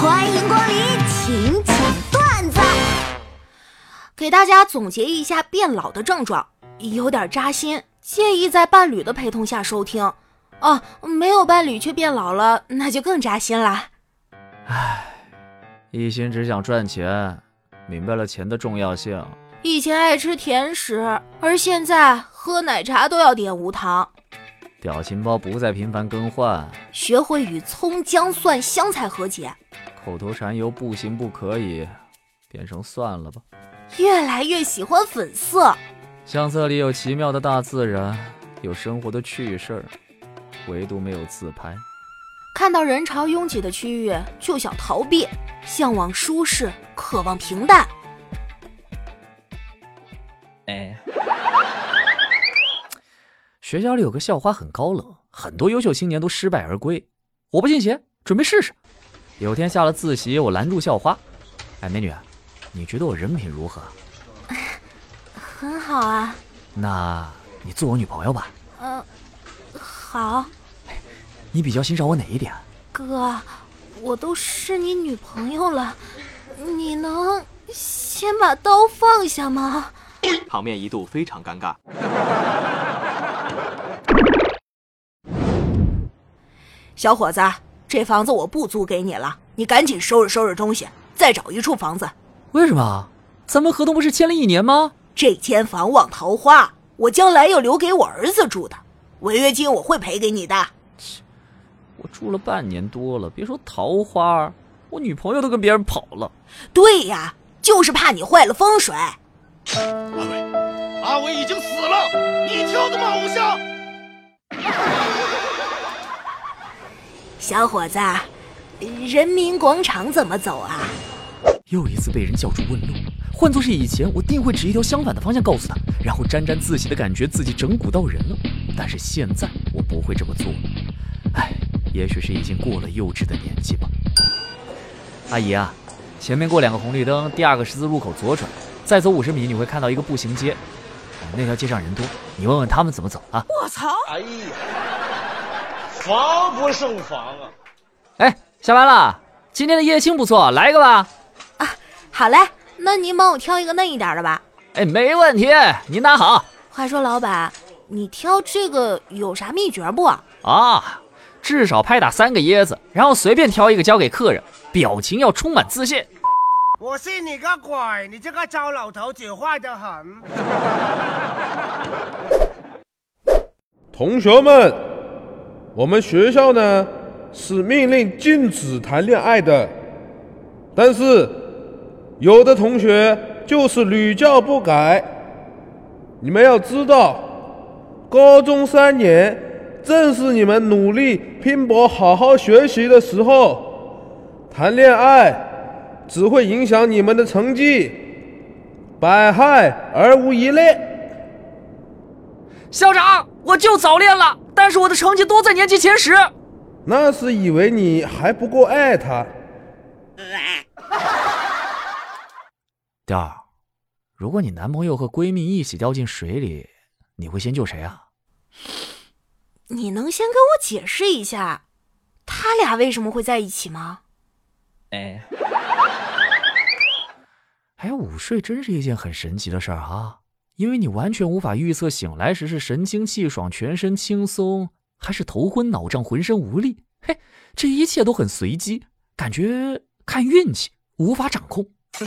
欢迎光临请讲段子。给大家总结一下变老的症状，有点扎心，建议在伴侣的陪同下收听。哦，没有伴侣却变老了，那就更扎心了。唉，一心只想赚钱，明白了钱的重要性。以前爱吃甜食，而现在喝奶茶都要点无糖。表情包不再频繁更换，学会与葱姜蒜香菜和解。口头禅由不行不可以变成算了吧。越来越喜欢粉色。相册里有奇妙的大自然，有生活的趣事儿，唯独没有自拍。看到人潮拥挤的区域就想逃避，向往舒适，渴望平淡。哎，学校里有个校花很高冷，很多优秀青年都失败而归。我不信邪，准备试试。有天下了自习，我拦住校花：“哎，美女，你觉得我人品如何？”“很好啊。”“那你做我女朋友吧。”“嗯，好。”“你比较欣赏我哪一点？”“哥，我都是你女朋友了，你能先把刀放下吗？”场面一度非常尴尬。小伙子，这房子我不租给你了，你赶紧收拾收拾东西，再找一处房子。为什么？咱们合同不是签了一年吗？这间房望桃花，我将来要留给我儿子住的，违约金我会赔给你的。切，我住了半年多了，别说桃花，我女朋友都跟别人跑了。对呀，就是怕你坏了风水。阿伟，阿伟已经死了，你挑的吗，偶像？小伙子，人民广场怎么走啊？又一次被人叫住问路，换作是以前，我定会指一条相反的方向告诉他，然后沾沾自喜的感觉自己整蛊到人了。但是现在我不会这么做了。唉，也许是已经过了幼稚的年纪吧。阿姨啊，前面过两个红绿灯，第二个十字路口左转。再走五十米，你会看到一个步行街，那条街上人多，你问问他们怎么走啊？我操！哎呀，防不胜防啊！哎，下班了，今天的叶青不错，来一个吧。啊，好嘞，那您帮我挑一个嫩一点的吧。哎，没问题，您拿好。话说老板，你挑这个有啥秘诀不？啊，至少拍打三个椰子，然后随便挑一个交给客人，表情要充满自信。我信你个鬼！你这个糟老头子坏得很。同学们，我们学校呢是命令禁止谈恋爱的，但是有的同学就是屡教不改。你们要知道，高中三年正是你们努力拼搏、好好学习的时候，谈恋爱。只会影响你们的成绩，百害而无一利。校长，我就早恋了，但是我的成绩都在年级前十。那是以为你还不够爱他。第二，如果你男朋友和闺蜜一起掉进水里，你会先救谁啊？你能先跟我解释一下，他俩为什么会在一起吗？哎。哎，午睡真是一件很神奇的事儿啊，因为你完全无法预测醒来时是神清气爽、全身轻松，还是头昏脑胀、浑身无力。嘿，这一切都很随机，感觉看运气，无法掌控。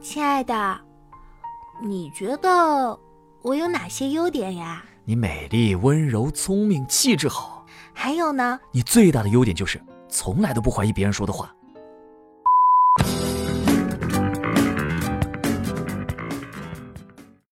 亲爱的，你觉得我有哪些优点呀？你美丽、温柔、聪明、气质好。还有呢？你最大的优点就是。从来都不怀疑别人说的话。